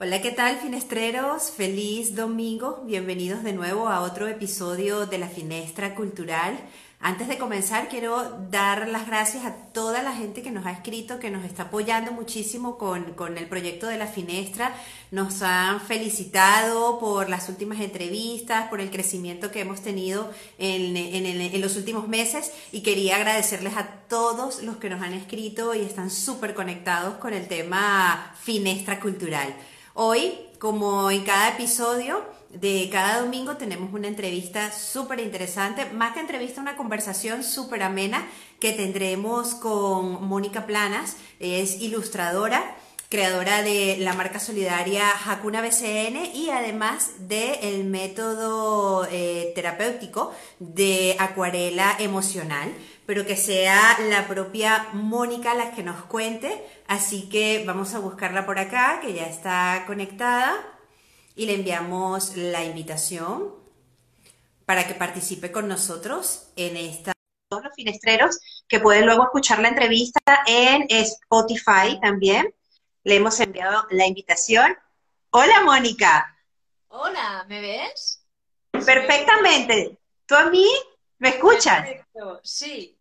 Hola, ¿qué tal, finestreros? Feliz domingo. Bienvenidos de nuevo a otro episodio de la Finestra Cultural. Antes de comenzar, quiero dar las gracias a toda la gente que nos ha escrito, que nos está apoyando muchísimo con, con el proyecto de la Finestra. Nos han felicitado por las últimas entrevistas, por el crecimiento que hemos tenido en, en, en los últimos meses y quería agradecerles a todos los que nos han escrito y están súper conectados con el tema Finestra Cultural. Hoy, como en cada episodio, de cada domingo tenemos una entrevista súper interesante, más que entrevista, una conversación súper amena que tendremos con Mónica Planas, es ilustradora, creadora de la marca solidaria Hakuna BCN y además del método eh, terapéutico de acuarela emocional, pero que sea la propia Mónica la que nos cuente, así que vamos a buscarla por acá, que ya está conectada y le enviamos la invitación para que participe con nosotros en esta. Todos los finestreros que pueden luego escuchar la entrevista en Spotify también. Le hemos enviado la invitación. Hola, Mónica. Hola, ¿me ves? Perfectamente. ¿Tú a mí me escuchas? Perfecto, sí.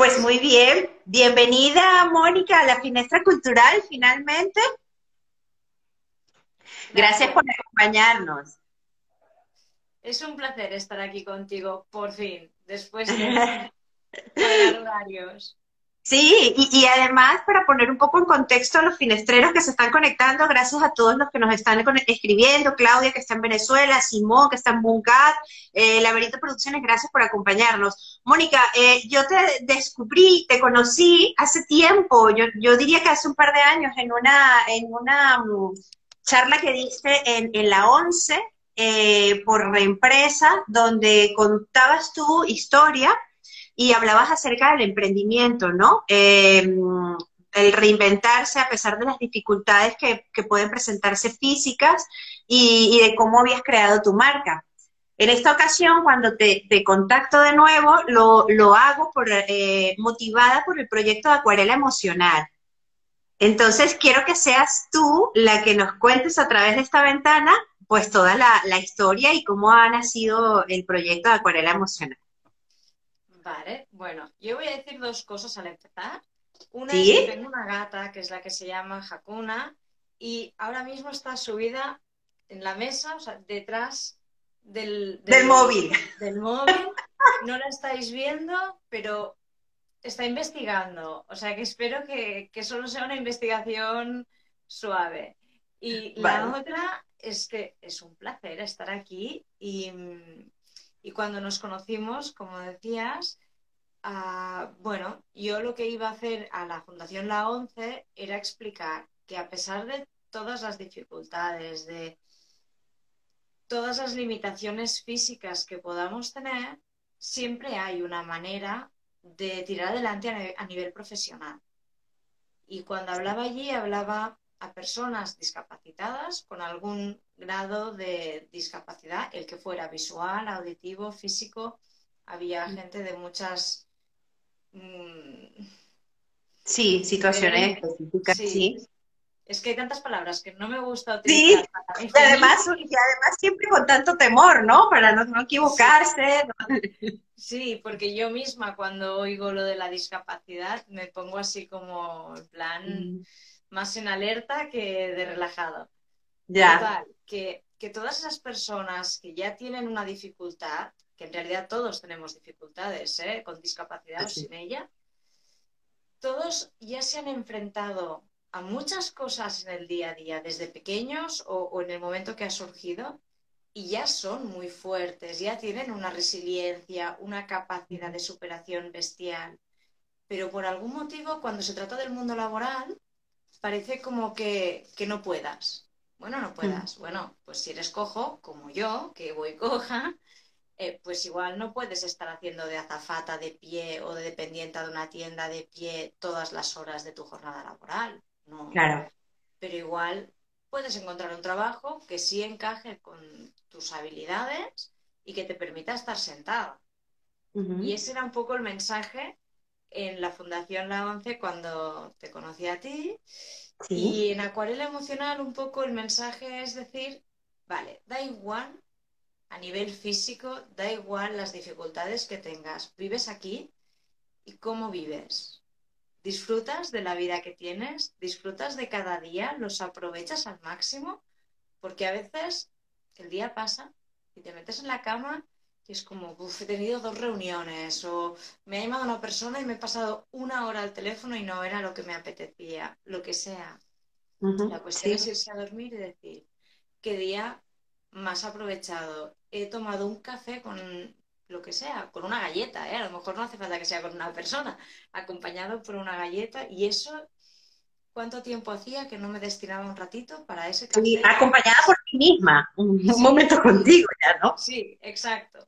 Pues muy bien. Bienvenida, Mónica, a la Finestra Cultural, finalmente. Gracias por acompañarnos. Es un placer estar aquí contigo, por fin, después de horarios. Sí, y, y, además para poner un poco en contexto a los finestreros que se están conectando, gracias a todos los que nos están escribiendo, Claudia que está en Venezuela, Simón que está en Buncat, eh, Laberinto Producciones, gracias por acompañarnos. Mónica, eh, yo te descubrí, te conocí hace tiempo, yo, yo diría que hace un par de años en una, en una mm, charla que diste en, en la 11 eh, por reempresa, donde contabas tu historia y hablabas acerca del emprendimiento, ¿no? Eh, el reinventarse a pesar de las dificultades que, pueden presentarse físicas y, de cómo habías creado tu marca. En esta ocasión, cuando te, te contacto de nuevo, lo, lo hago por, eh, motivada por el proyecto de Acuarela Emocional. Entonces, quiero que seas tú la que nos cuentes a través de esta ventana, pues toda la, la historia y cómo ha nacido el proyecto de Acuarela Emocional. Vale, bueno, yo voy a decir dos cosas al empezar. Una ¿Sí? es que tengo una gata que es la que se llama Hakuna y ahora mismo está subida en la mesa, o sea, detrás del, del, del móvil. Del móvil. No la estáis viendo, pero está investigando. O sea que espero que, que solo sea una investigación suave. Y vale. la otra es que es un placer estar aquí y, y cuando nos conocimos, como decías, uh, bueno, yo lo que iba a hacer a la Fundación La Once era explicar que a pesar de todas las dificultades, de todas las limitaciones físicas que podamos tener, siempre hay una manera de tirar adelante a nivel profesional. Y cuando hablaba allí, hablaba a personas discapacitadas con algún grado de discapacidad, el que fuera visual, auditivo, físico. Había gente de muchas. Mmm, sí, situaciones específicas, sí. sí. Es que hay tantas palabras que no me gusta utilizar. Sí, y además, y además siempre con tanto temor, ¿no? Para no, no equivocarse. Sí. sí. porque yo misma cuando oigo lo de la discapacidad me pongo así como en plan mm. Más en alerta que de relajado. Ya. Total, que, que todas esas personas que ya tienen una dificultad, que en realidad todos tenemos dificultades, ¿eh? con discapacidad o sin ella, todos ya se han enfrentado a muchas cosas en el día a día, desde pequeños o, o, en el momento que ha surgido, y ya son muy fuertes, ya tienen una resiliencia, una capacidad de superación bestial. Pero por algún motivo, cuando se trata del mundo laboral, parece como que, que no puedas. Bueno, no puedas. Mm. Bueno, pues si eres cojo, como yo, que voy coja, eh, pues igual no puedes estar haciendo de azafata de pie o de dependiente de una tienda de pie todas las horas de tu jornada laboral. No. Claro. Pero igual puedes encontrar un trabajo que sí encaje con tus habilidades y que te permita estar sentado. Uh -huh. Y ese era un poco el mensaje en la Fundación La Once cuando te conocí a ti. Y en acuarela emocional un poco el mensaje es decir, vale, da igual a nivel físico, da igual las dificultades que tengas, vives aquí y cómo vives. Disfrutas de la vida que tienes, disfrutas de cada día, los aprovechas al máximo, porque a veces el día pasa y te metes en la cama es como, he tenido dos reuniones o me ha llamado una persona y me he pasado una hora al teléfono y no era lo que me apetecía, lo que sea. la cuestión es irse a dormir y decir, ¿qué día más aprovechado? He tomado un café con lo que sea, con una galleta, ¿eh? a lo mejor no hace falta que sea con una persona, acompañado por una galleta y eso ¿Cuánto tiempo hacía que no me destinaba un ratito para ese café? acompañada por ti misma, un, momento contigo ya, ¿no? Sí, exacto.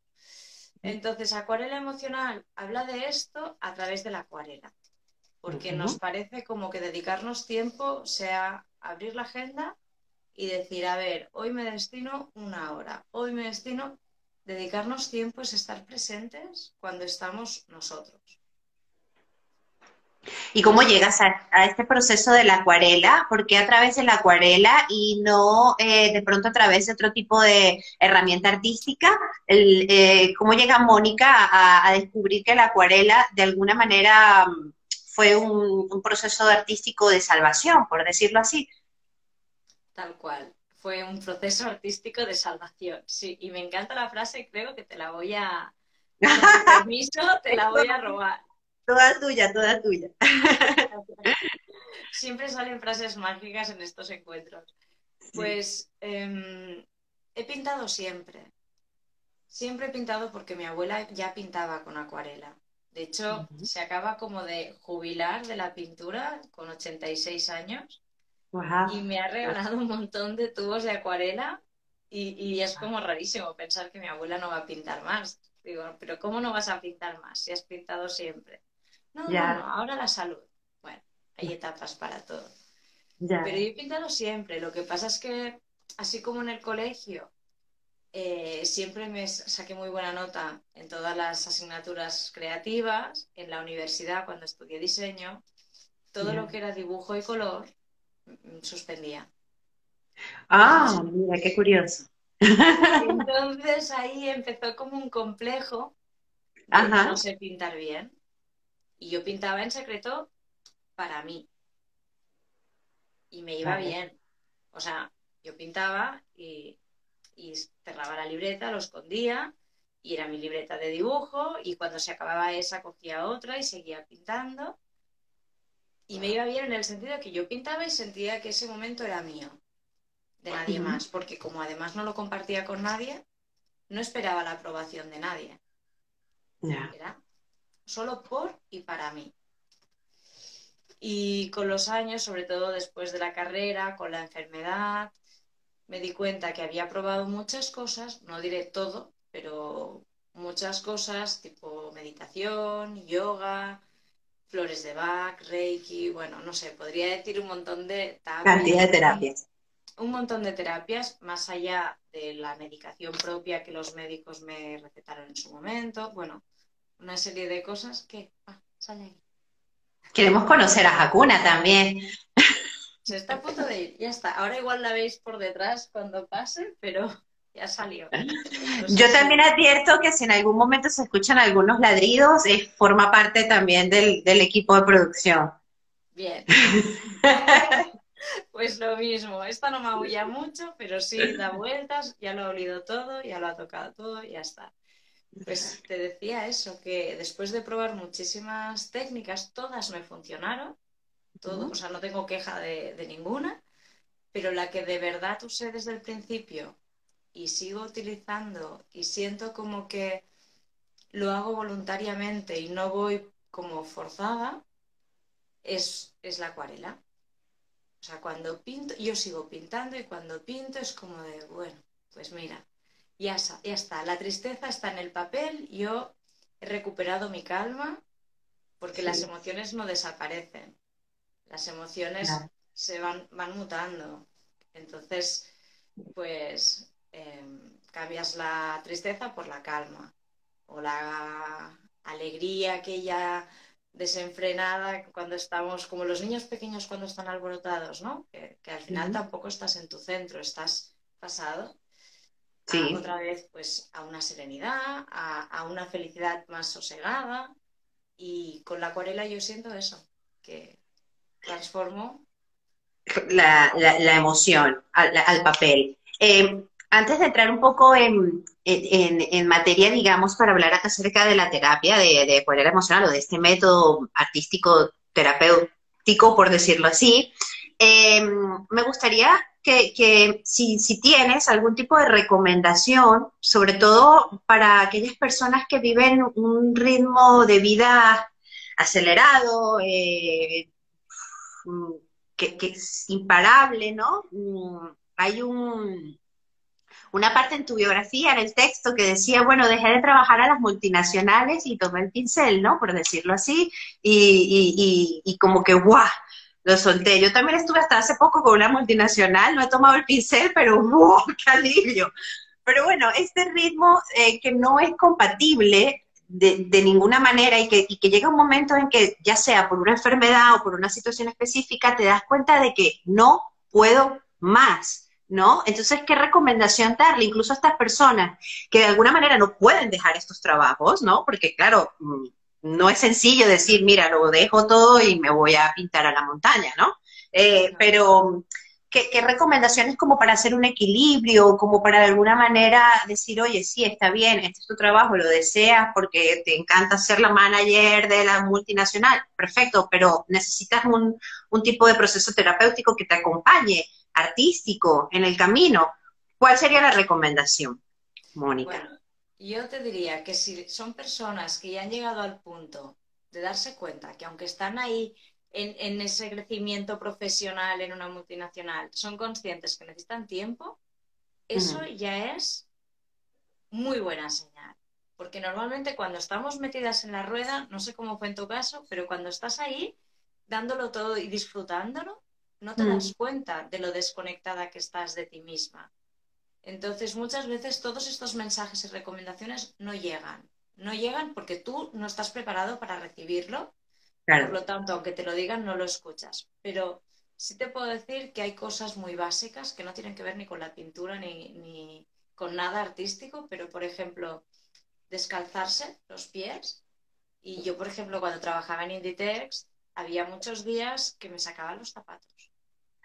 Entonces, acuarela emocional habla de esto a través de la acuarela, porque nos parece como que dedicarnos tiempo sea abrir la agenda y decir, a ver, hoy me destino una hora, hoy me destino, dedicarnos tiempo es estar presentes cuando estamos nosotros. ¿Y cómo llegas a, este proceso de la acuarela? ¿Por qué a través de la acuarela y no eh, de pronto a través de otro tipo de herramienta artística? Eh, ¿Cómo llega Mónica a, descubrir que la acuarela de alguna manera mm, fue un, un, proceso artístico de salvación, por decirlo así? Tal cual, fue un proceso artístico de salvación, sí, y me encanta la frase, creo que te la voy a, con permiso, te la voy a robar. Toda tuya, toda tuya. Siempre salen frases mágicas en estos encuentros. Pues em, he pintado siempre. Siempre he pintado porque mi abuela ya pintaba con acuarela. De hecho, se acaba como de jubilar de la pintura con 86 años. Y me ha regalado un montón de tubos de acuarela y, y, es como rarísimo pensar que mi abuela no va a pintar más. Digo, pero ¿cómo no vas a pintar más si has pintado siempre? No, no, ahora la salud. Bueno, hay etapas para todo. Pero yo he pintado siempre. Lo que pasa es que, así como en el colegio, eh, siempre me saqué muy buena nota en todas las asignaturas creativas. En la universidad, cuando estudié diseño, todo lo que era dibujo y color mm, suspendía. Ah, mira, qué curioso. Entonces ahí empezó como un complejo de no sé pintar bien. Y yo pintaba en secreto para mí. Y me iba bien. O sea, yo pintaba y, cerraba la libreta, lo escondía y era mi libreta de dibujo y cuando se acababa esa cogía otra y seguía pintando. Y me iba bien en el sentido de que yo pintaba y sentía que ese momento era mío, de nadie más, porque como además no lo compartía con nadie, no esperaba la aprobación de nadie. Era solo por y para mí. Y con los años, sobre todo después de la carrera, con la enfermedad, me di cuenta que había probado muchas cosas, no diré todo, pero muchas cosas tipo meditación, yoga, flores de Bach, Reiki, bueno, no sé, podría decir un montón de cantidad de terapias. Un montón de terapias, más allá de la medicación propia que los médicos me recetaron en su momento. Bueno, una serie de cosas que... Ah, sale Queremos conocer a Hakuna también. Se está a punto de ir, ya está. Ahora igual la veis por detrás cuando pase, pero ya salió. Yo también advierto que si en algún momento se escuchan algunos ladridos, forma parte también del, del equipo de producción. Bien. pues lo mismo. Esta no me agulla mucho, pero sí da vueltas, ya lo ha olido todo, ya lo ha tocado todo, y ya está. Pues te decía eso, que después de probar muchísimas técnicas, todas me funcionaron, todo, o sea, no tengo queja de, ninguna, pero la que de verdad usé desde el principio y sigo utilizando y siento como que lo hago voluntariamente y no voy como forzada, es, es la acuarela. O sea, cuando pinto, yo sigo pintando y cuando pinto es como de, bueno, pues mira, ya, ya está, la tristeza está en el papel, yo he recuperado mi calma porque las emociones no desaparecen, las emociones se van, van mutando. Entonces, pues em, cambias la tristeza por la calma o la alegría aquella desenfrenada cuando estamos, como los niños pequeños cuando están alborotados, ¿no? Que, al final tampoco estás en tu centro, estás pasado. Sí. otra vez, pues, a una serenidad, a, una felicidad más sosegada. Y con la acuarela yo siento eso, que transformo. La, la, emoción al, papel. Eh, antes de entrar un poco en, materia, digamos, para hablar acerca de la terapia de, de acuarela emocional o de este método artístico terapéutico, por decirlo así, em, me gustaría que, si, tienes algún tipo de recomendación, sobre todo para aquellas personas que viven un ritmo de vida acelerado, eh, que, que, es imparable, ¿no? Mm, hay un, una parte en tu biografía, en el texto, que decía, bueno, dejé de trabajar a las multinacionales y tomé el pincel, ¿no? Por decirlo así, y, y, y, como que, ¡guau! Lo solté. Yo también estuve hasta hace poco con una multinacional, no he tomado el pincel, pero ¡wow! ¡Qué alivio! Pero bueno, este ritmo eh, que no es compatible de, de, ninguna manera y que, y que llega un momento en que, ya sea por una enfermedad o por una situación específica, te das cuenta de que no puedo más ¿no? Entonces, ¿qué recomendación darle incluso a estas personas que de alguna manera no pueden dejar estos trabajos, ¿no? Porque claro, mm, no es sencillo decir, mira, lo dejo todo y me voy a pintar a la montaña, ¿no? Eh, pero, ¿qué, recomendaciones como para hacer un equilibrio, como para de alguna manera decir, oye, sí, está bien, este es tu trabajo, lo deseas porque te encanta ser la manager de la multinacional, perfecto, pero necesitas un, un tipo de proceso terapéutico que te acompañe artístico en el camino, ¿cuál sería la recomendación, Mónica? Bueno, yo te diría que si son personas que ya han llegado al punto de darse cuenta que aunque están ahí en, ese crecimiento profesional en una multinacional, son conscientes que necesitan tiempo, eso ya es muy buena señal. Porque normalmente cuando estamos metidas en la rueda, no sé cómo fue en tu caso, pero cuando estás ahí dándolo todo y disfrutándolo, no te das mm. cuenta de lo desconectada que estás de ti misma. Entonces, muchas veces todos estos mensajes y recomendaciones no llegan. No llegan porque tú no estás preparado para recibirlo. Por lo tanto, aunque te lo digan, no lo escuchas. Pero sí te puedo decir que hay cosas muy básicas que no tienen que ver ni con la pintura ni, ni con nada artístico, pero por ejemplo, descalzarse los pies. Y yo, por ejemplo, cuando trabajaba en Inditex, había muchos días que me sacaban los zapatos.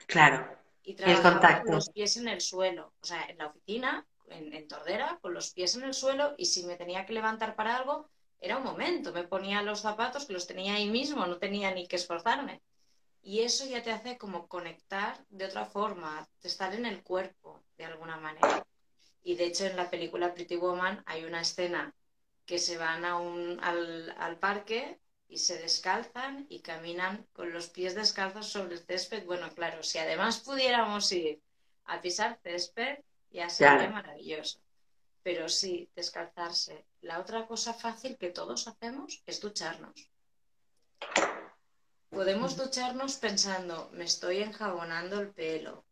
Claro. Y trabajaba con los pies en el suelo, o sea, en la oficina, en, Tordera, con los pies en el suelo y si me tenía que levantar para algo, era un momento, me ponía los zapatos que los tenía ahí mismo, no tenía ni que esforzarme. Y eso ya te hace como conectar de otra forma, estar en el cuerpo, de alguna manera. Y de hecho en la película Pretty Woman hay una escena que se van a un, al, al parque y se descalzan y caminan con los pies descalzos sobre el césped. Bueno, claro, si además pudiéramos ir a pisar césped, ya sería maravilloso. Pero sí, descalzarse. La otra cosa fácil que todos hacemos es ducharnos. Podemos ducharnos pensando, me estoy enjabonando el pelo,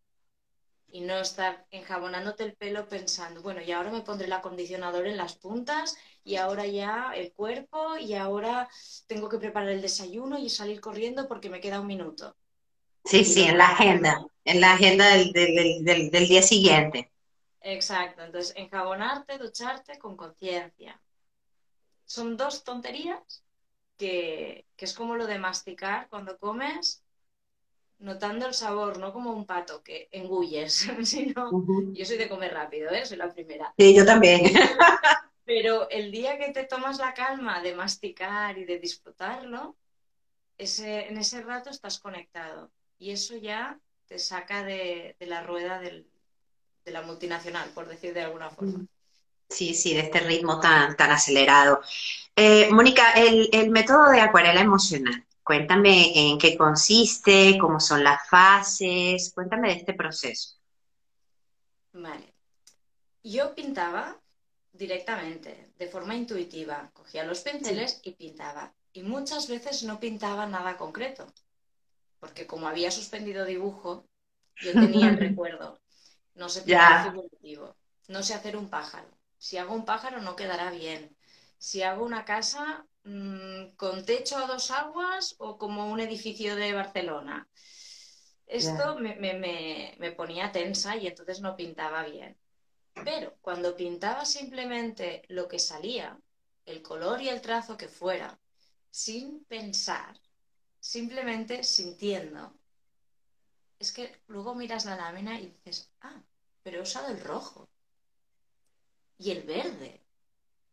y no estar enjabonándote el pelo pensando, bueno, y ahora me pondré el acondicionador en las puntas y ahora ya el cuerpo y ahora tengo que preparar el desayuno y salir corriendo porque me queda un minuto. Sí, sí, en la agenda, en la agenda del, del, del, día siguiente. Exacto, entonces enjabonarte, ducharte con conciencia. Son dos tonterías que, que es como lo de masticar cuando comes notando el sabor, no como un pato que engulles, sino yo soy de comer rápido, ¿eh? soy la primera. Sí, yo también. Pero el día que te tomas la calma de masticar y de disfrutarlo, ese, en ese rato estás conectado y eso ya te saca de, la rueda de la multinacional, por decir de alguna forma. Sí, sí, de este ritmo tan, tan acelerado. Eh, Mónica, el, el método de acuarela emocional, Cuéntame en qué consiste, cómo son las fases, cuéntame de este proceso. Vale. Yo pintaba directamente, de forma intuitiva. Cogía los pinceles y pintaba. Y muchas veces no pintaba nada concreto, porque como había suspendido dibujo, yo tenía el recuerdo. No sé pintar figurativo, no sé hacer un pájaro. Si hago un pájaro no quedará bien. Si hago una casa, mm, con techo a dos aguas o como un edificio de Barcelona. Esto me, ponía tensa y entonces no pintaba bien. Pero cuando pintaba simplemente lo que salía, el color y el trazo que fuera, sin pensar, simplemente sintiendo, es que luego miras la lámina y dices, ah, pero he usado el rojo y el verde.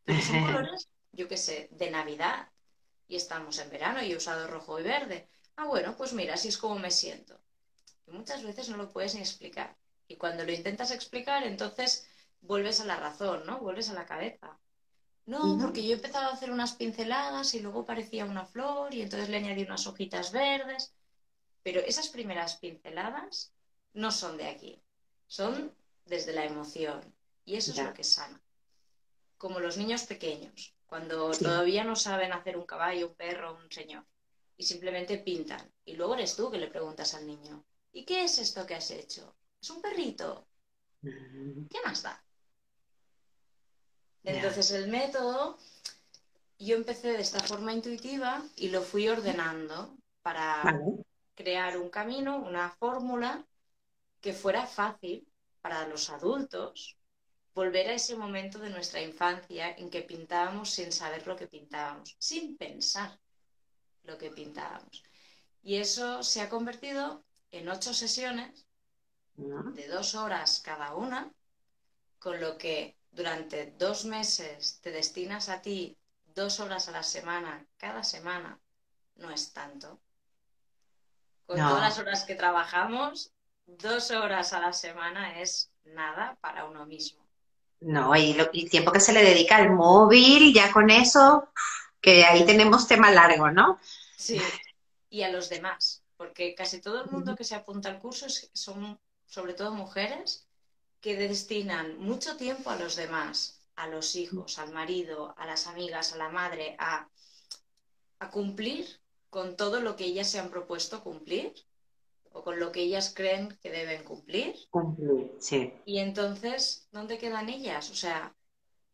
Pero son colores, yo qué sé, de Navidad. Y estamos en verano y he usado rojo y verde. Ah, bueno, pues mira, así es como me siento. Y muchas veces no lo puedes ni explicar. Y cuando lo intentas explicar, entonces vuelves a la razón, ¿no? Vuelves a la cabeza. No, porque yo he empezado a hacer unas pinceladas y luego parecía una flor y entonces le añadí unas hojitas verdes. Pero esas primeras pinceladas no son de aquí, son desde la emoción. Y eso es lo que sana. Como los niños pequeños, cuando todavía no saben hacer un caballo, un perro, un señor, y simplemente pintan. Y luego eres tú que le preguntas al niño, ¿y qué es esto que has hecho? Es un perrito. ¿Qué más da? Entonces el método, yo empecé de esta forma intuitiva y lo fui ordenando para crear un camino, una fórmula que fuera fácil para los adultos volver a ese momento de nuestra infancia en que pintábamos sin saber lo que pintábamos, sin pensar lo que pintábamos. Y eso se ha convertido en ocho sesiones de dos horas cada una, con lo que durante dos meses te destinas a ti dos horas a la semana, cada semana, no es tanto. Con todas las horas que trabajamos, dos horas a la semana es nada para uno mismo. No, y el tiempo que se le dedica al móvil, ya con eso, que ahí tenemos tema largo, ¿no? Sí, y a los demás, porque casi todo el mundo que se apunta al curso son sobre todo mujeres que destinan mucho tiempo a los demás, a los hijos, al marido, a las amigas, a la madre, a, a cumplir con todo lo que ellas se han propuesto cumplir o con lo que ellas creen que deben cumplir. Cumplir, sí. Y entonces, ¿dónde quedan ellas? O sea,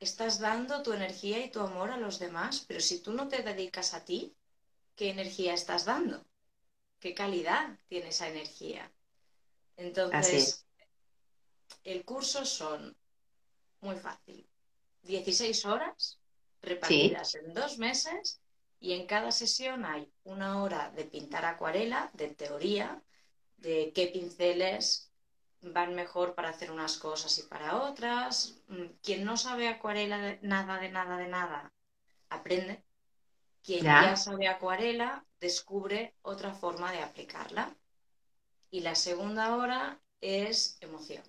estás dando tu energía y tu amor a los demás, pero si tú no te dedicas a ti, ¿qué energía estás dando? ¿Qué calidad tiene esa energía? Entonces, el curso son muy fácil. 16 horas repartidas en dos meses y en cada sesión hay una hora de pintar acuarela, de teoría, de qué pinceles van mejor para hacer unas cosas y para otras. Mm, quien no sabe acuarela nada de nada de nada, aprende. Quien ya. sabe acuarela, descubre otra forma de aplicarla. Y la segunda hora es emoción.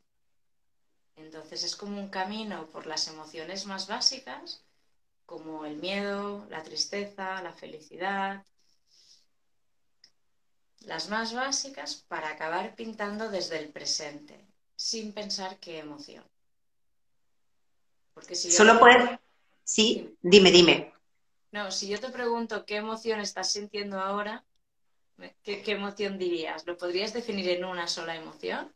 Entonces es como un camino por las emociones más básicas, como el miedo, la tristeza, la felicidad, las más básicas para acabar pintando desde el presente, sin pensar qué emoción. Porque si Solo puedes... Sí, dime, dime. No, si yo te pregunto qué emoción estás sintiendo ahora, ¿qué, emoción dirías? ¿Lo podrías definir en una sola emoción?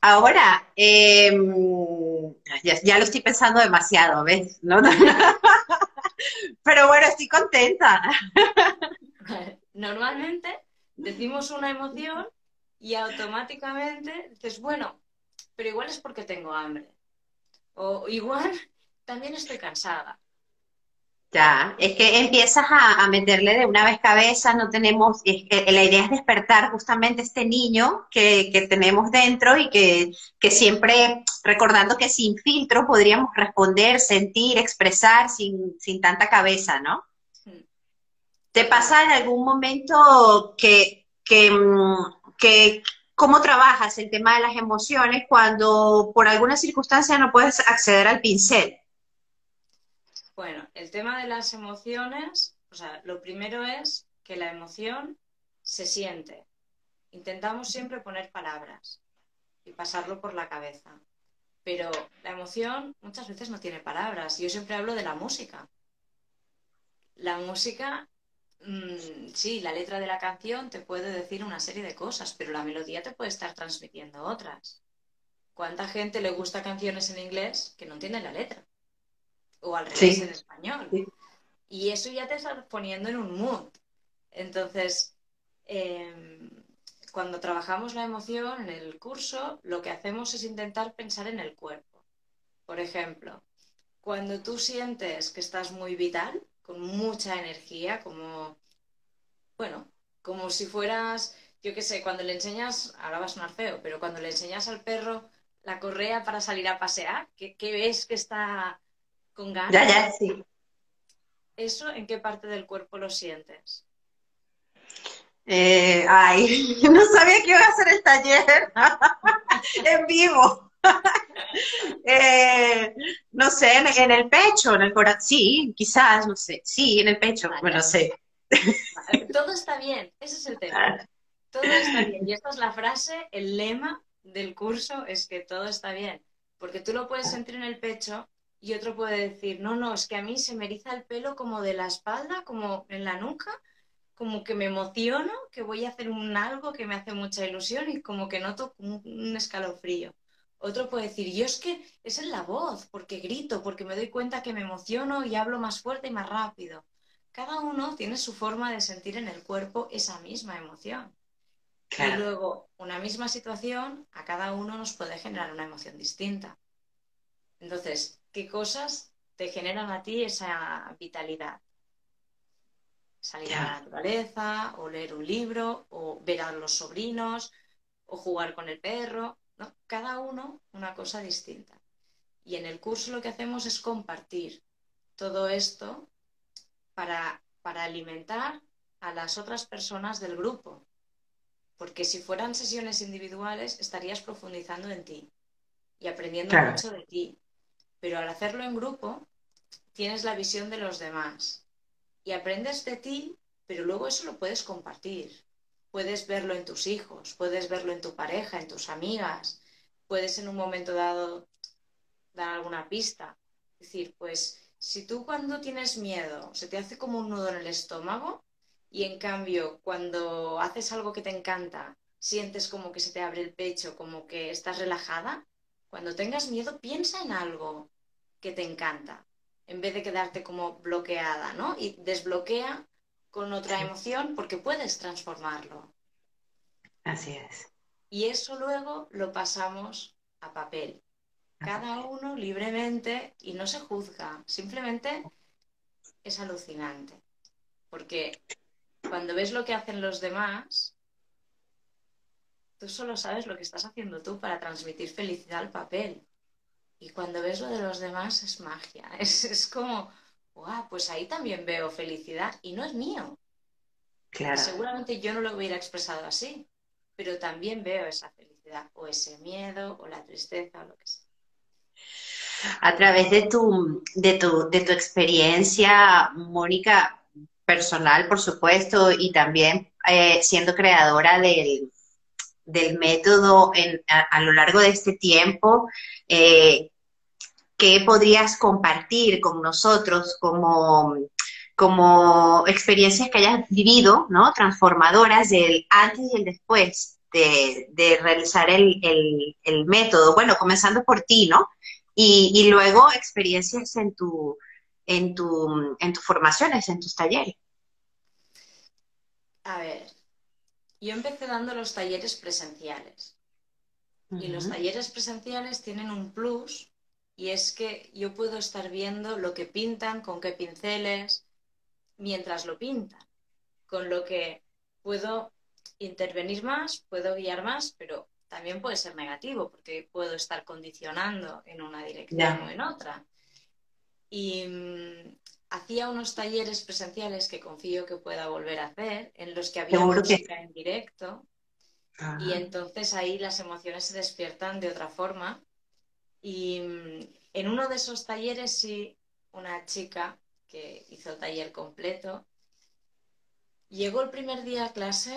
Ahora, em, ya, lo estoy pensando demasiado, ¿ves? Pero bueno, estoy contenta. Normalmente decimos una emoción y automáticamente dices, bueno, pero igual es porque tengo hambre. O igual también estoy cansada. Ya, es que empiezas a, meterle de una vez cabeza, no tenemos, es que la idea es despertar justamente este niño que, que tenemos dentro y que, que, siempre, recordando que sin filtro podríamos responder, sentir, expresar sin, sin tanta cabeza, ¿no? ¿Te pasa en algún momento que, mm, que, cómo trabajas el tema de las emociones cuando por alguna circunstancia no puedes acceder al pincel? Bueno, el tema de las emociones, o sea, lo primero es que la emoción se siente. Intentamos siempre poner palabras y pasarlo por la cabeza. Pero la emoción muchas veces no tiene palabras. Yo siempre hablo de la música. La música Mm, sí, la letra de la canción te puede decir una serie de cosas, pero la melodía te puede estar transmitiendo otras. ¿Cuánta gente le gusta canciones en inglés que no entiende la letra? O al revés en español. Y eso ya te está poniendo en un mood. Entonces, em, cuando trabajamos la emoción en el curso, lo que hacemos es intentar pensar en el cuerpo. Por ejemplo, cuando tú sientes que estás muy vital, con mucha energía, como, bueno, como si fueras, yo qué sé, cuando le enseñas, ahora va a sonar feo, pero cuando le enseñas al perro la correa para salir a pasear, que, ves que está con ganas. Ya, ya, sí. ¿Eso en qué parte del cuerpo lo sientes? Eh, ay, no sabía que iba a hacer el taller en vivo. Eh, no sé, en, el pecho, en el corazón, sí, quizás, no sé, sí, en el pecho, bueno, sé. Todo está bien, ese es el tema. Todo está bien. Y esta es la frase, el lema del curso es que todo está bien. Porque tú lo puedes sentir en el pecho y otro puede decir, no, no, es que a mí se me eriza el pelo como de la espalda, como en la nuca, como que me emociono, que voy a hacer un algo que me hace mucha ilusión y como que noto un, escalofrío. Otro puede decir, yo es que es en la voz, porque grito, porque me doy cuenta que me emociono y hablo más fuerte y más rápido. Cada uno tiene su forma de sentir en el cuerpo esa misma emoción. Y luego, una misma situación a cada uno nos puede generar una emoción distinta. Entonces, ¿qué cosas te generan a ti esa vitalidad? Salir a la naturaleza, o leer un libro, o ver a los sobrinos, o jugar con el perro. ¿No? Cada uno una cosa distinta. Y en el curso lo que hacemos es compartir todo esto para, para alimentar a las otras personas del grupo. Porque si fueran sesiones individuales, estarías profundizando en ti y aprendiendo mucho de ti. Pero al hacerlo en grupo, tienes la visión de los demás y aprendes de ti, pero luego eso lo puedes compartir. Puedes verlo en tus hijos, puedes verlo en tu pareja, en tus amigas, puedes en un momento dado dar alguna pista. Es decir, pues si tú cuando tienes miedo se te hace como un nudo en el estómago y en cambio cuando haces algo que te encanta sientes como que se te abre el pecho, como que estás relajada, cuando tengas miedo piensa en algo que te encanta en vez de quedarte como bloqueada, ¿no? Y desbloquea con otra emoción porque puedes transformarlo. Así es. Y eso luego lo pasamos a papel. Cada uno libremente y no se juzga, simplemente es alucinante. Porque cuando ves lo que hacen los demás, tú solo sabes lo que estás haciendo tú para transmitir felicidad al papel. Y cuando ves lo de los demás es magia. Es, como, pues ahí también veo felicidad y no es mío. Claro. Seguramente yo no lo hubiera expresado así, pero también veo esa felicidad o ese miedo o la tristeza o lo que sea. A través de tu, de tu, de tu experiencia, Mónica, personal, por supuesto, y también eh, siendo creadora del, del método a, lo largo de este tiempo, eh, ¿qué podrías compartir con nosotros como, como experiencias que hayas vivido, ¿no? Transformadoras del antes y el después de, realizar el, método. Bueno, comenzando por ti, ¿no? Y, y luego experiencias en tu, en tu, en tus formaciones, en tus talleres. A ver, yo empecé dando los talleres presenciales. Y los talleres presenciales tienen un plus y es que yo puedo estar viendo lo que pintan, con qué pinceles, mientras lo pintan. Con lo que puedo intervenir más, puedo guiar más, pero también puede ser negativo porque puedo estar condicionando en una dirección o en otra. Y mm, hacía unos talleres presenciales que confío que pueda volver a hacer, en los que había música en directo. Y entonces ahí las emociones se despiertan de otra forma. Y mm, en uno de esos talleres sí, una chica que hizo el taller completo, llegó el primer día a clase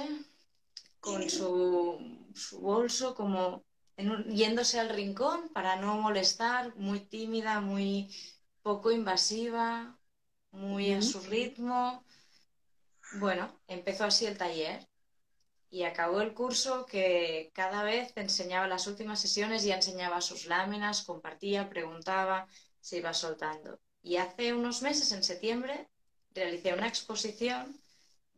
con su, bolso como yéndose al rincón para no molestar, muy tímida, muy poco invasiva, muy a su ritmo. Bueno, empezó así el taller y acabó el curso que cada vez enseñaba las últimas sesiones, y enseñaba sus láminas, compartía, preguntaba, se iba soltando. Y hace unos meses, en septiembre, realicé una exposición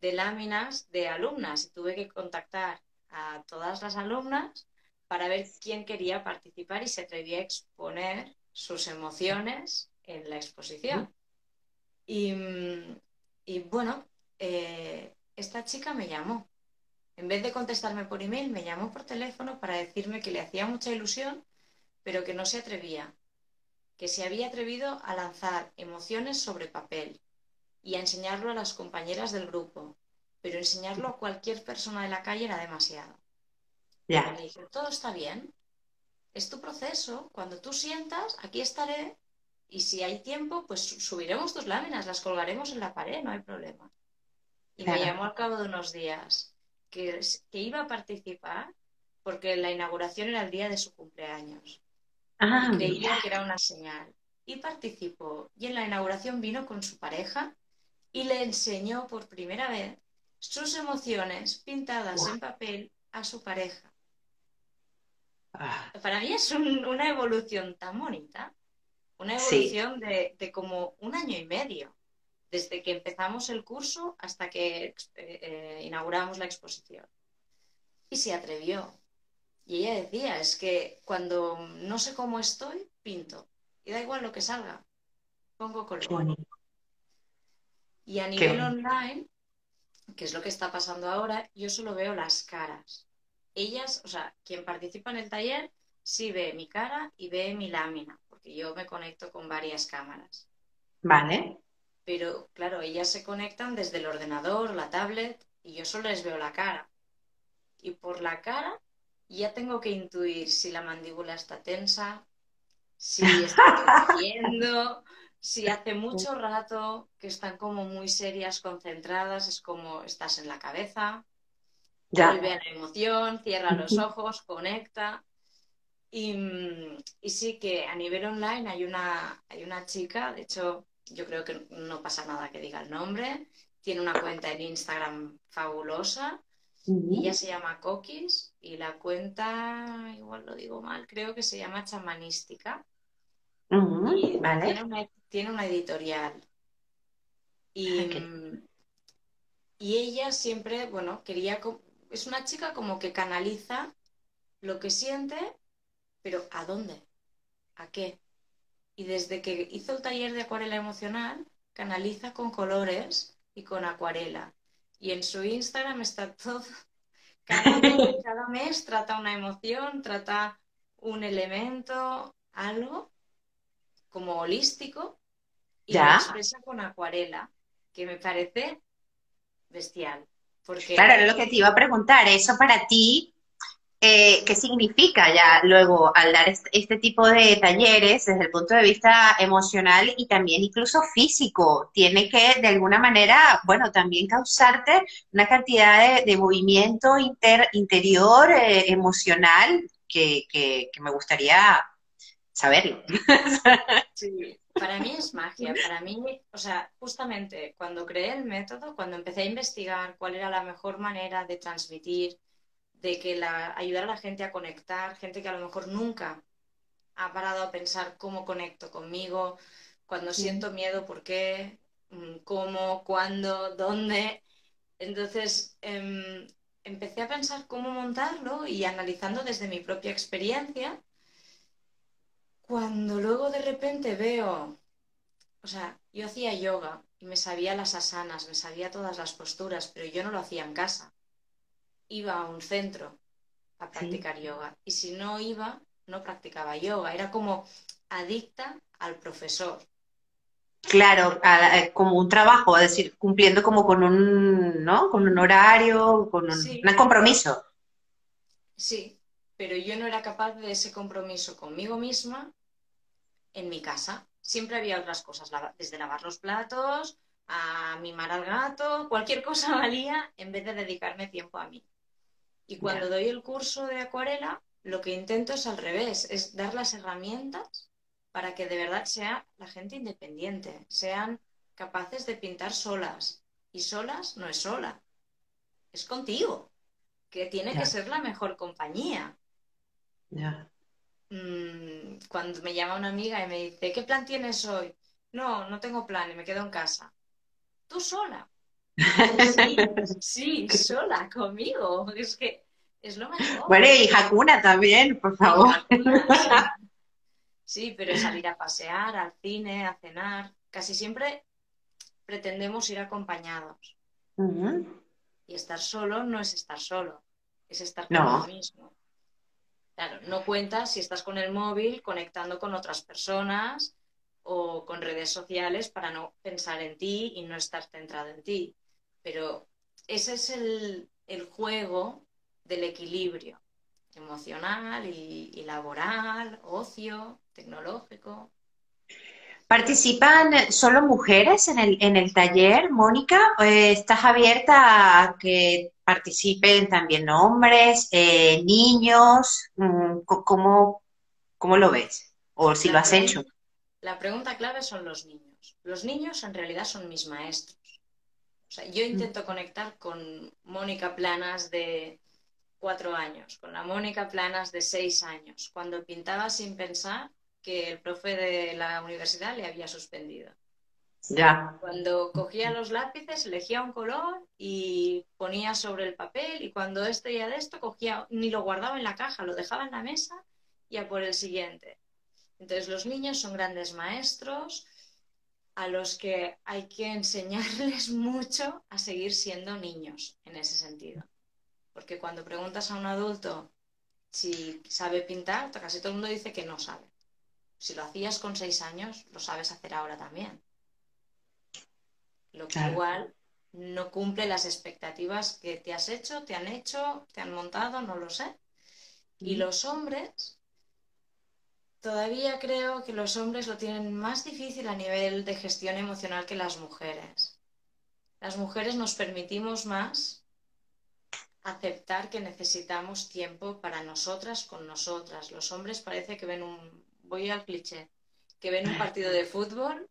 de láminas de alumnas y tuve que contactar a todas las alumnas para ver quién quería participar y se atrevía a exponer sus emociones en la exposición. Y, bueno, eh, esta chica me llamó. En vez de contestarme por email, me llamó por teléfono para decirme que le hacía mucha ilusión, pero que no se atrevía, que se había atrevido a lanzar emociones sobre papel y a enseñarlo a las compañeras del grupo, pero enseñarlo a cualquier persona de la calle era demasiado. Ya. le dije, todo está bien, es tu proceso, cuando tú sientas, aquí estaré y si hay tiempo, pues subiremos tus láminas, las colgaremos en la pared, no hay problema. Y me llamó al cabo de unos días que, que, iba a participar porque la inauguración era el día de su cumpleaños. Ah, y creía que era una señal. Y participó. Y en la inauguración vino con su pareja y le enseñó por primera vez sus emociones pintadas en papel a su pareja. Ah. Para mí es una evolución tan bonita, una evolución de, como un año y medio, desde que empezamos el curso hasta que eh, eh, inauguramos la exposición. Y se atrevió. Y ella decía, es que cuando no sé cómo estoy, pinto. Y da igual lo que salga, pongo color. Y a nivel online, que es lo que está pasando ahora, yo solo veo las caras ellas, o sea, quien participa en el taller sí ve mi cara y ve mi lámina, porque yo me conecto con varias cámaras. Vale. Pero claro, ellas se conectan desde el ordenador, la tablet, y yo solo les veo la cara. Y por la cara ya tengo que intuir si la mandíbula está tensa, si está creciendo, si hace mucho rato que están como muy serias, concentradas, es como estás en la cabeza. Ya. Vuelve a la emoción, cierra los ojos, conecta. Y, sí que a nivel online hay una, hay una chica, de hecho, yo creo que no pasa nada que diga el nombre, tiene una cuenta en Instagram fabulosa. y ella se llama Coquis y la cuenta, igual lo digo mal, creo que se llama Chamanística. y tiene, una, editorial. Y, ah, y ella siempre, bueno, quería es una chica como que canaliza lo que siente, pero ¿a dónde? ¿A qué? Y desde que hizo el taller de acuarela emocional, canaliza con colores y con acuarela. Y en su Instagram está todo. Cada mes, trata una emoción, trata un elemento, algo como holístico y lo expresa con acuarela, que me parece bestial. Claro, era lo que te iba a preguntar, eso para ti, eh, ¿qué significa ya luego al dar este, tipo de talleres desde el punto de vista emocional y también incluso físico? Tiene que de alguna manera, bueno, también causarte una cantidad de, movimiento interior, eh, emocional, que, que, me gustaría saberlo. Para mí es magia, para mí, o sea, justamente cuando creé el método, cuando empecé a investigar cuál era la mejor manera de transmitir, de que la, ayudar a la gente a conectar, gente que a lo mejor nunca ha parado a pensar cómo conecto conmigo, cuando siento miedo, por qué, mm, cómo, cuándo, dónde. Entonces, em, empecé a pensar cómo montarlo y analizando desde mi propia experiencia cuando luego de repente veo, o sea, yo hacía yoga y me sabía las asanas, me sabía todas las posturas, pero yo no lo hacía en casa. Iba a un centro a practicar yoga y si no iba, no practicaba yoga. Era como adicta al profesor. Claro, como un trabajo, es decir, cumpliendo como con un, ¿no? Con un horario, con un compromiso. Sí, pero yo no era capaz de ese compromiso conmigo misma en mi casa. Siempre había otras cosas, desde lavar los platos a mimar al gato, cualquier cosa valía en vez de dedicarme tiempo a mí. Y cuando doy el curso de acuarela, lo que intento es al revés, es dar las herramientas para que de verdad sea la gente independiente, sean capaces de pintar solas. Y solas no es sola, es contigo, que tiene que ser la mejor compañía. Mm, cuando me llama una amiga y me dice, ¿qué plan tienes hoy? No, no tengo plan y me quedo en casa. tú sola. Sí, sí, sola, conmigo. Es que es lo mejor. Bueno, y Hakuna también, por favor. sí. pero salir a pasear, al cine, a cenar. Casi siempre pretendemos ir acompañados. Y estar solo no es estar solo, es estar con mismo. Claro, no cuentas si estás con el móvil conectando con otras personas o con redes sociales para no pensar en ti y no estar centrado en ti. Pero ese es el, juego del equilibrio emocional y, laboral, ocio, tecnológico. ¿Participan solo mujeres en el, en el taller, Mónica? Eh, ¿Estás abierta a que participen también hombres, eh, niños? Mm, ¿Cómo, ¿Cómo, lo ves? ¿O si lo has hecho? La pregunta clave son los niños. Los niños en realidad son mis maestros. O sea, yo mm. intento conectar con Mónica Planas de cuatro años, con la Mónica Planas de seis años, cuando pintaba sin pensar que el profe de la universidad le había suspendido. Ya. Cuando cogía los lápices, elegía un color y ponía sobre el papel y cuando esto ya de esto, cogía, ni lo guardaba en la caja, lo dejaba en la mesa y a por el siguiente. Entonces los niños son grandes maestros a los que hay que enseñarles mucho a seguir siendo niños en ese sentido. Porque cuando preguntas a un adulto si sabe pintar, casi todo el mundo dice que no sabe. Si lo hacías con seis años, lo sabes hacer ahora también. Lo que igual no cumple las expectativas que te has hecho, te han hecho, te han montado, no lo sé. Y los hombres Todavía creo que los hombres lo tienen más difícil a nivel de gestión emocional que las mujeres. Las mujeres nos permitimos más aceptar que necesitamos tiempo para nosotras con nosotras. Los hombres parece que ven un, voy al cliché, que ven un partido de fútbol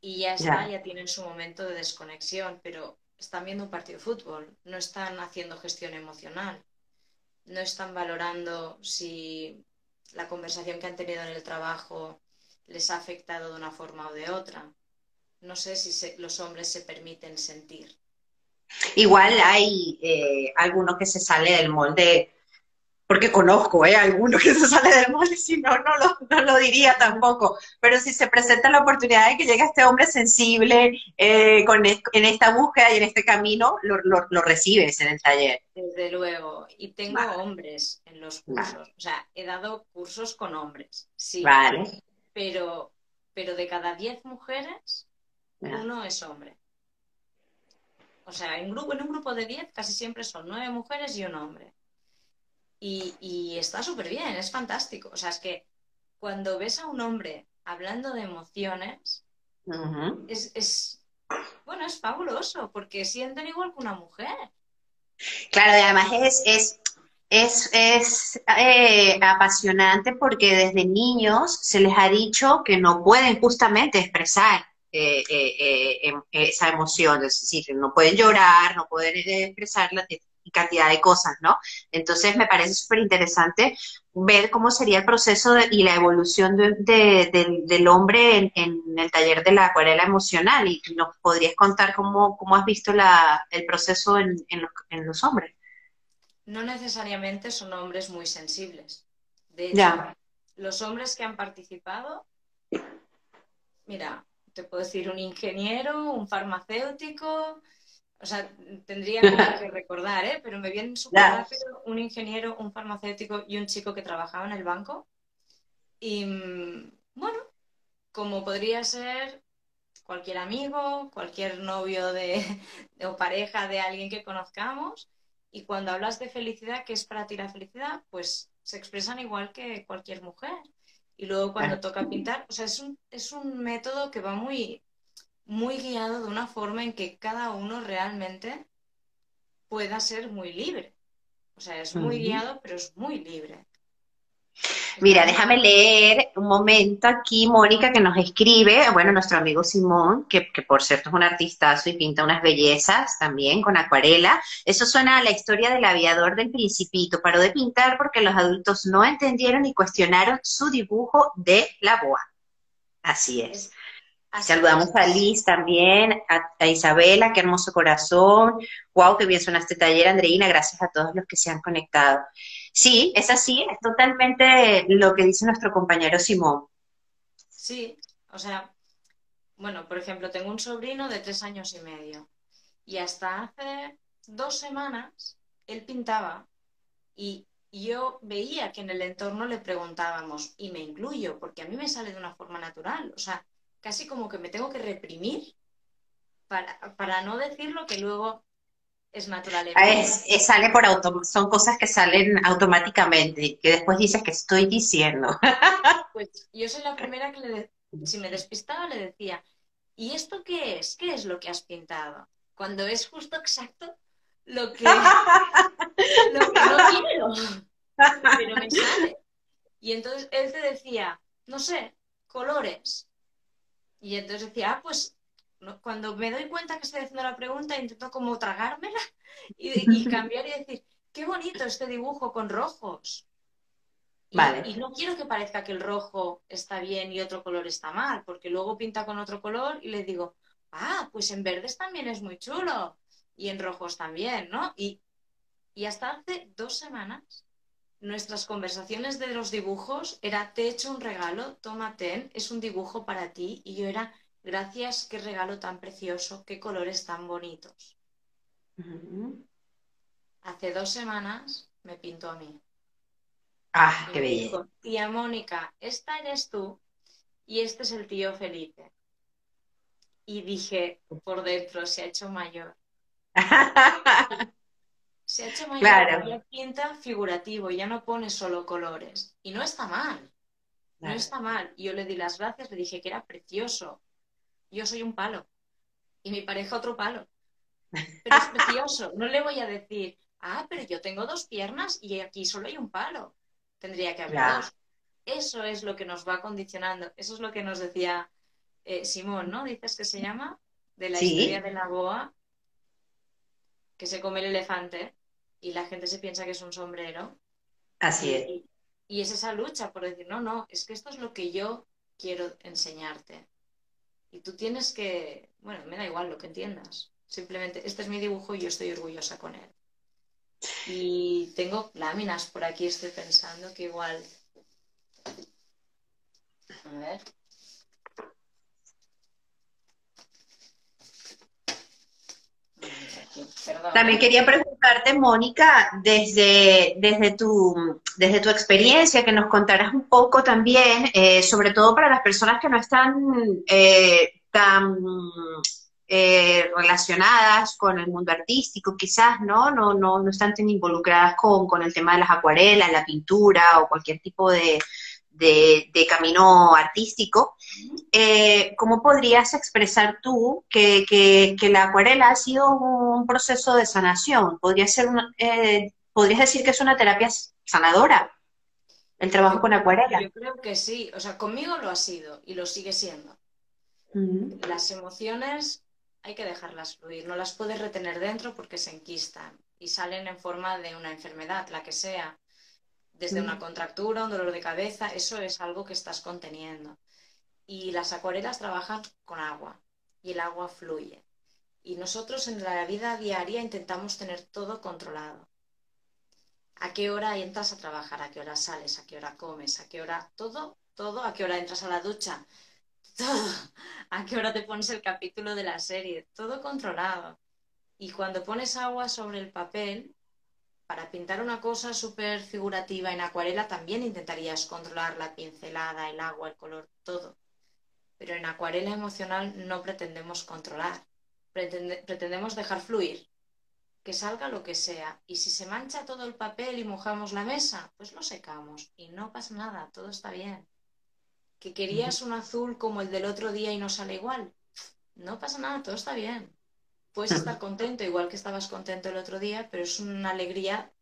y ya está, ya tienen su momento de desconexión, pero están viendo un partido de fútbol, no están haciendo gestión emocional, no están valorando si la conversación que han tenido en el trabajo les ha afectado de una forma o de otra. No sé si los hombres se permiten sentir. Igual hay eh, alguno que se sale del molde porque conozco ¿eh? alguno que se sale del molde, si no, no lo, no lo diría tampoco. Pero si se presenta la oportunidad de que llegue este hombre sensible eh, con, en esta búsqueda y en este camino, lo, lo, recibes en el taller. Desde luego. Y tengo hombres en los cursos. O sea, he dado cursos con hombres, sí. Vale. Pero, pero de cada diez mujeres, uno es hombre. O sea, en, grupo, en un grupo de diez casi siempre son nueve mujeres y un hombre. Y, está súper bien, es fantástico. O sea, es que cuando ves a un hombre hablando de emociones, es, bueno, es fabuloso, porque sienten igual que una mujer. Claro, además es, es, es, eh, apasionante porque desde niños se les ha dicho que no pueden justamente expresar eh, eh, em, esa emoción, es decir, no pueden llorar, no pueden expresarla, y cantidad de cosas, ¿no? Entonces me parece súper interesante ver cómo sería el proceso y la evolución del hombre en, el taller de la acuarela emocional y nos podrías contar cómo, cómo has visto la, el proceso en, los, hombres. No necesariamente son hombres muy sensibles. De hecho, los hombres que han participado, mira, te puedo decir un ingeniero, un farmacéutico, o sea, tendría que recordar, ¿eh? Pero me viene súper rápido un ingeniero, un farmacéutico y un chico que trabajaba en el banco. Y mm, bueno, como podría ser cualquier amigo, cualquier novio de, o pareja de alguien que conozcamos. Y cuando hablas de felicidad, ¿qué es para ti la felicidad? Pues se expresan igual que cualquier mujer. Y luego cuando toca pintar, o sea, es un, es un método que va muy, muy guiado de una forma en que cada uno realmente pueda ser muy libre. O sea, es muy guiado, pero es muy libre. Mira, déjame leer un momento aquí, Mónica, que nos escribe, bueno, nuestro amigo Simón, que, por cierto es un artistazo y pinta unas bellezas también con acuarela. Eso suena a la historia del aviador del principito. Paró de pintar porque los adultos no entendieron y cuestionaron su dibujo de la boa. Así es. Saludamos a Liz también, a, Isabela, qué hermoso corazón. Wow, qué bien suena este taller, Andreina. Gracias a todos los que se han conectado. Sí, es así, es totalmente lo que dice nuestro compañero Simón. Sí, o sea, bueno, por ejemplo, tengo un sobrino de tres años y medio y hasta hace dos semanas él pintaba y yo veía que en el entorno le preguntábamos, y me incluyo, porque a mí me sale de una forma natural, o sea, casi como que me tengo que reprimir para, no decir lo que luego es natural. Ah, es, sale por auto, son cosas que salen automáticamente, que después dices que estoy diciendo. Pues yo soy la primera que le, si me despistaba le decía, ¿y esto qué es? ¿Qué es lo que has pintado? Cuando es justo exacto lo que, lo que no quiero, pero me sale. Y entonces él te decía, no sé, colores. Y entonces decía, ah, pues cuando me doy cuenta que estoy haciendo la pregunta, intento como tragármela y, cambiar y decir, qué bonito este dibujo con rojos. Vale. Y, no quiero que parezca que el rojo está bien y otro color está mal, porque luego pinta con otro color y le digo, ah, pues en verdes también es muy chulo y en rojos también, ¿no? Y, y hasta hace dos semanas nuestras conversaciones de los dibujos era, te he hecho un regalo, tómate, es un dibujo para ti. Y yo era, gracias, qué regalo tan precioso, qué colores tan bonitos. Hace dos semanas me pintó a mí. Ah, qué bello. Tía Mónica, esta eres tú y este es el tío Felipe. Y dije, por dentro, se ha hecho mayor. Se ha hecho mayor, claro. ya pinta figurativo, ya no pone solo colores. Y no está mal. No está mal. Y yo le di las gracias, le dije que era precioso. Yo soy un palo. Y mi pareja otro palo. Pero es precioso. No le voy a decir, ah, pero yo tengo dos piernas y aquí solo hay un palo. Tendría que haber dos. Eso es lo que nos va condicionando. Eso es lo que nos decía eh, Simón, ¿no? Dices que se llama, de la historia de la boa que se come el elefante y la gente se piensa que es un sombrero. Así es. Y, es esa lucha por decir, no, no, es que esto es lo que yo quiero enseñarte. Y tú tienes que, bueno, me da igual lo que entiendas. Simplemente, este es mi dibujo y yo estoy orgullosa con él. Y tengo láminas por aquí, estoy pensando que igual. A ver. También quería preguntarte, Mónica, desde, desde, tu, desde tu experiencia, que nos contaras un poco también, eh, sobre todo para las personas que no están eh, tan eh, relacionadas con el mundo artístico, quizás, ¿no? No, no, no están tan involucradas con, con el tema de las acuarelas, la pintura o cualquier tipo de, de, camino artístico, eh, ¿cómo podrías expresar tú que, la acuarela ha sido un proceso de sanación? ¿Podría ser eh, ¿Podrías decir que es una terapia sanadora el trabajo con acuarela? Yo creo que sí, o sea, conmigo lo ha sido y lo sigue siendo. Las emociones hay que dejarlas fluir, no las puedes retener dentro porque se enquistan y salen en forma de una enfermedad, la que sea desde una contractura, un dolor de cabeza, eso es algo que estás conteniendo. Y las acuarelas trabajan con agua y el agua fluye. Y nosotros en la vida diaria intentamos tener todo controlado. ¿A qué hora entras a trabajar? ¿A qué hora sales? ¿A qué hora comes? ¿A qué hora todo? Todo. ¿A qué hora entras a la ducha? Todo. ¿A qué hora te pones el capítulo de la serie? Todo controlado. Y cuando pones agua sobre el papel, para pintar una cosa súper figurativa en acuarela también intentarías controlar la pincelada, el agua, el color, todo. Pero en acuarela emocional no pretendemos controlar, pretendemos dejar fluir, que salga lo que sea. Y si se mancha todo el papel y mojamos la mesa, pues lo secamos y no pasa nada, todo está bien. Que querías un azul como el del otro día y no sale igual, no pasa nada, todo está bien puedes estar contento igual que estabas contento el otro día, pero es una alegría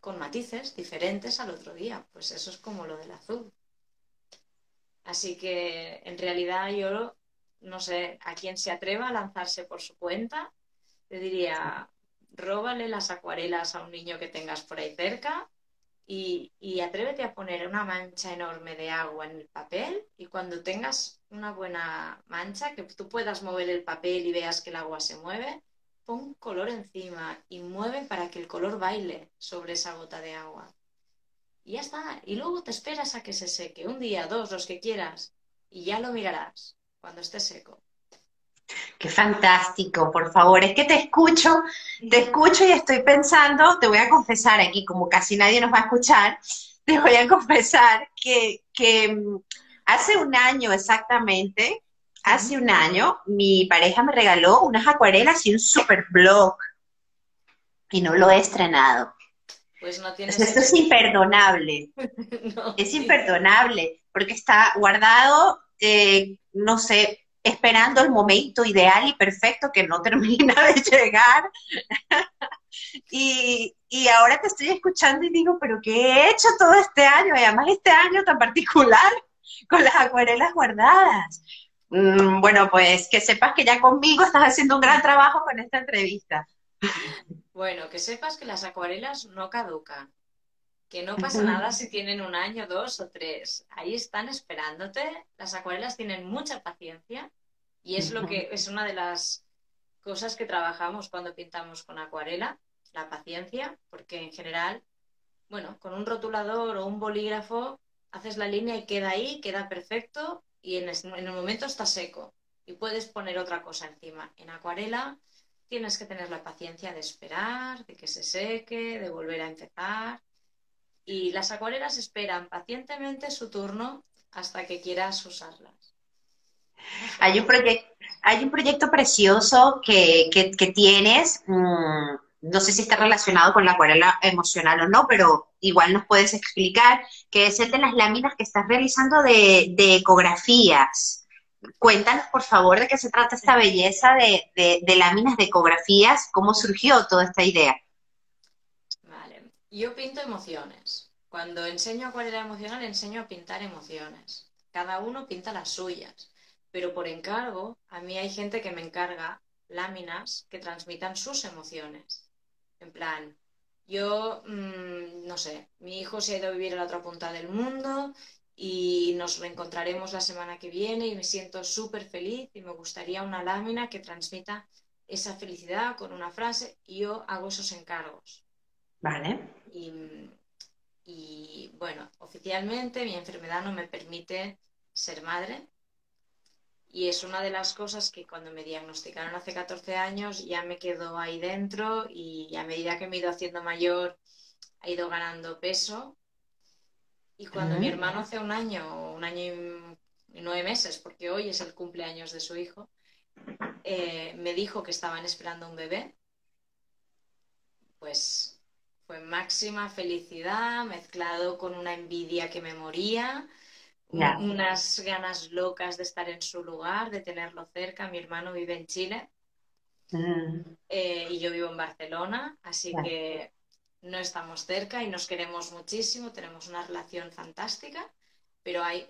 con matices diferentes al otro día. Pues eso es como lo del azul. Así que en realidad yo no sé, a quien se atreva a lanzarse por su cuenta, le diría, róbale las acuarelas a un niño que tengas por ahí cerca y, atrévete a poner una mancha enorme de agua en el papel y cuando tengas una buena mancha, que tú puedas mover el papel y veas que el agua se mueve, pon color encima y mueve para que el color baile sobre esa gota de agua. Y ya está. Y luego te esperas a que se seque, un día, dos, los que quieras, y ya lo mirarás cuando esté seco. Qué fantástico, por favor. Es que te escucho, te escucho y estoy pensando, te voy a confesar aquí, como casi nadie nos va a escuchar, te voy a confesar que, que mm, hace un año exactamente, hace un año, mi pareja me regaló unas acuarelas y un super blog. Y no lo he estrenado. Pues no tienes. Esto es imperdonable. es imperdonable, porque está guardado, eh, no sé, esperando el momento ideal y perfecto que no termina de llegar. y, y, ahora te estoy escuchando y digo, pero ¿qué he hecho todo este año? Y además este año tan particular con las acuarelas guardadas. Mm, bueno, pues que sepas que ya conmigo estás haciendo un gran trabajo con esta entrevista. Bueno, que sepas que las acuarelas no caducan, que no pasa nada si tienen un año, dos o tres. Ahí están esperándote. Las acuarelas tienen mucha paciencia y es lo que es una de las cosas que trabajamos cuando pintamos con acuarela, la paciencia, porque en general, bueno, con un rotulador o un bolígrafo haces la línea y queda ahí, queda perfecto y en, el momento está seco y puedes poner otra cosa encima. En acuarela tienes que tener la paciencia de esperar, de que se seque, de volver a empezar. Y las acuarelas esperan pacientemente su turno hasta que quieras usarlas. Hay un, hay un proyecto precioso que, tienes, mm, no sé si está relacionado con la acuarela emocional o no, pero igual nos puedes explicar, que es el de las láminas que estás realizando de, ecografías. Cuéntanos, por favor, de qué se trata esta belleza de, de, láminas de ecografías, cómo surgió toda esta idea. Yo pinto emociones. Cuando enseño acuarela emocional, enseño a pintar emociones. Cada uno pinta las suyas pero por encargo, a mí hay gente que me encarga láminas que transmitan sus emociones. En plan, yo, mm, no sé, mi hijo se ha ido a vivir a la otra punta del mundo y nos reencontraremos la semana que viene y me siento súper feliz y me gustaría una lámina que transmita esa felicidad con una frase y yo hago esos encargos. Vale. Y, y bueno, oficialmente mi enfermedad no me permite ser madre, y es una de las cosas que cuando me diagnosticaron hace 14 años ya me quedó ahí dentro y a medida que me he ido haciendo mayor ha ido ganando peso. Y cuando mi hermano hace un año, un año y nueve meses, porque hoy es el cumpleaños de su hijo, eh, me dijo que estaban esperando un bebé, pues fue máxima felicidad mezclado con una envidia que me moría unas ganas locas de estar en su lugar, de tenerlo cerca. Mi hermano vive en Chile mm. eh, y yo vivo en Barcelona, así que no estamos cerca y nos queremos muchísimo, tenemos una relación fantástica, pero hay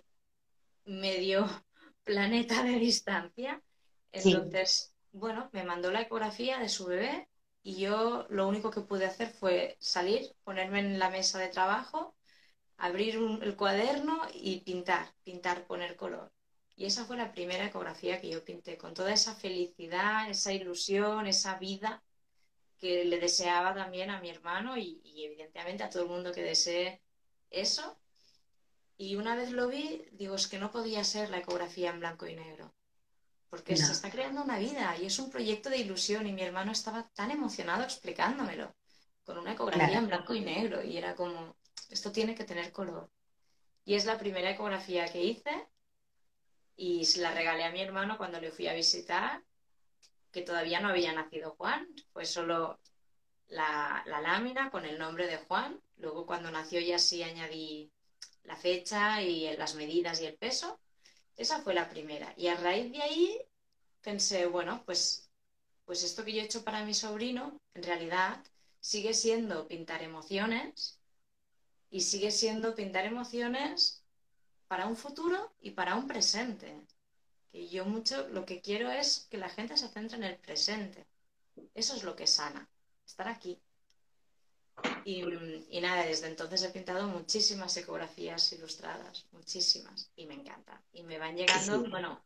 medio planeta de distancia. Entonces, bueno, me mandó la ecografía de su bebé y yo lo único que pude hacer fue salir, ponerme en la mesa de trabajo abrir el cuaderno y pintar, pintar, poner color. Y esa fue la primera ecografía que yo pinté, con toda esa felicidad, esa ilusión, esa vida que le deseaba también a mi hermano y, evidentemente a todo el mundo que desee eso. Y una vez lo vi, digo, es que no podía ser la ecografía en blanco y negro, porque se está creando una vida y es un proyecto de ilusión y mi hermano estaba tan emocionado explicándomelo, con una ecografía en blanco y negro y era como, esto tiene que tener color. Y es la primera ecografía que hice y se la regalé a mi hermano cuando le fui a visitar, que todavía no había nacido Juan, fue solo la, lámina con el nombre de Juan. Luego cuando nació ya sí añadí la fecha y las medidas y el peso. Esa fue la primera. Y a raíz de ahí pensé, bueno, pues, pues esto que yo he hecho para mi sobrino, en realidad sigue siendo pintar emociones y sigue siendo pintar emociones para un futuro y para un presente. Que yo mucho lo que quiero es que la gente se centre en el presente. Eso es lo que sana, estar aquí. Y, y, nada, desde entonces he pintado muchísimas ecografías ilustradas, muchísimas, y me encanta. Y me van llegando, bueno,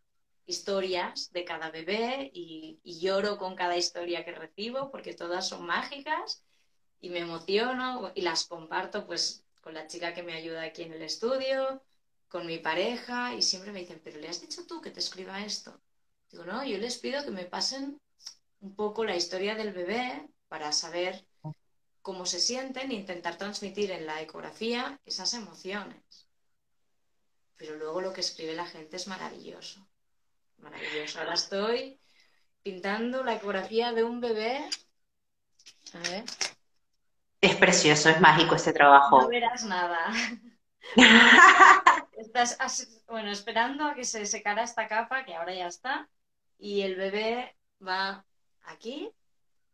historias de cada bebé y, lloro con cada historia que recibo porque todas son mágicas y me emociono y las comparto pues con la chica que me ayuda aquí en el estudio, con mi pareja y siempre me dicen, pero ¿le has dicho tú que te escriba esto? Digo, no, yo les pido que me pasen un poco la historia del bebé para saber cómo se sienten e intentar transmitir en la ecografía esas emociones. Pero luego lo que escribe la gente es maravilloso maravilloso. Ahora estoy pintando la ecografía de un bebé. A ver. Es precioso, es mágico este trabajo. No verás nada. Estás, bueno, esperando a que se secara esta capa, que ahora ya está, y el bebé va aquí,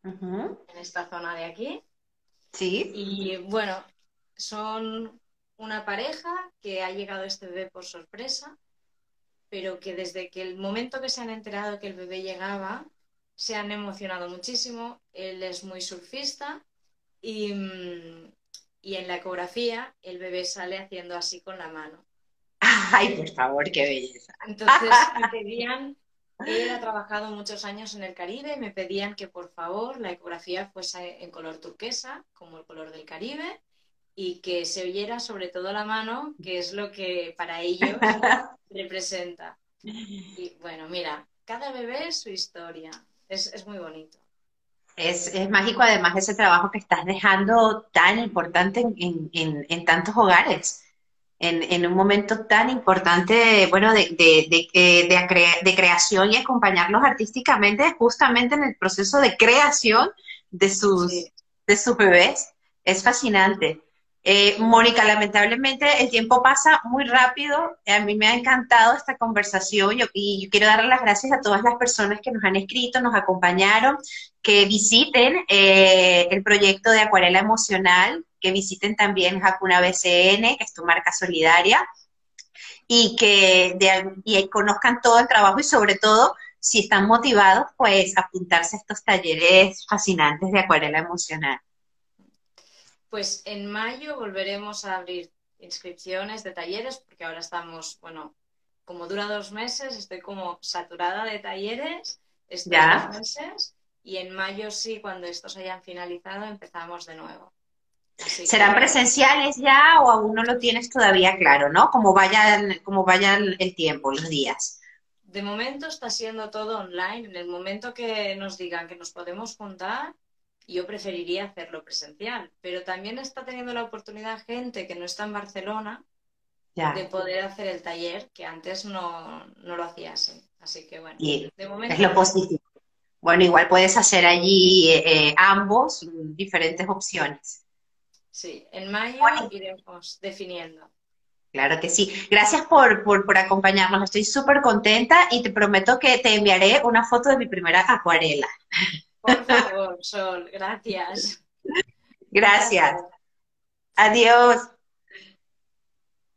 en esta zona de aquí. Sí. Y bueno, son una pareja que ha llegado este bebé por sorpresa pero que desde que el momento que se han enterado que el bebé llegaba, se han emocionado muchísimo. Él es muy surfista y, mm, y en la ecografía el bebé sale haciendo así con la mano. Ay, por favor, qué belleza. Entonces pedían, él ha trabajado muchos años en el Caribe, me pedían que por favor la ecografía fuese en color turquesa, como el color del Caribe, y que se oyera sobre todo la mano, que es lo que para ellos representa. Y bueno, mira, cada bebé es su historia, es, muy bonito. Es, mágico además ese trabajo que estás dejando tan importante en, tantos hogares, en, un momento tan importante, bueno, de, de, creación y acompañarlos artísticamente justamente en el proceso de creación de sus, de sus bebés. Es fascinante. Eh, Mónica, lamentablemente el tiempo pasa muy rápido. A mí me ha encantado esta conversación y yo quiero darle las gracias a todas las personas que nos han escrito, nos acompañaron, que visiten eh, el proyecto de Acuarela Emocional, que visiten también Hakuna BCN, que es tu marca solidaria, y que y conozcan todo el trabajo y sobre todo, si están motivados, pues apuntarse a estos talleres fascinantes de Acuarela Emocional. Pues en mayo volveremos a abrir inscripciones de talleres, porque ahora estamos, bueno, como dura dos meses, estoy como saturada de talleres estos dos meses. Y en mayo sí, cuando estos hayan finalizado, empezamos de nuevo. ¿Serán presenciales ya o aún no lo tienes todavía claro, no? Como vaya, como vaya el tiempo, los días. De momento está siendo todo online. En el momento que nos digan que nos podemos juntar, yo preferiría hacerlo presencial, pero también está teniendo la oportunidad gente que no está en Barcelona de poder hacer el taller, que antes no, lo hacía así. Así que bueno, de momento... Es lo positivo. Bueno, igual puedes hacer allí eh, eh, ambos, diferentes opciones. Sí, en mayo iremos definiendo. Claro que sí. Gracias por, por, por acompañarnos. Estoy súper contenta y te prometo que te enviaré una foto de mi primera acuarela. Por favor, Sol, gracias. Gracias. Adiós.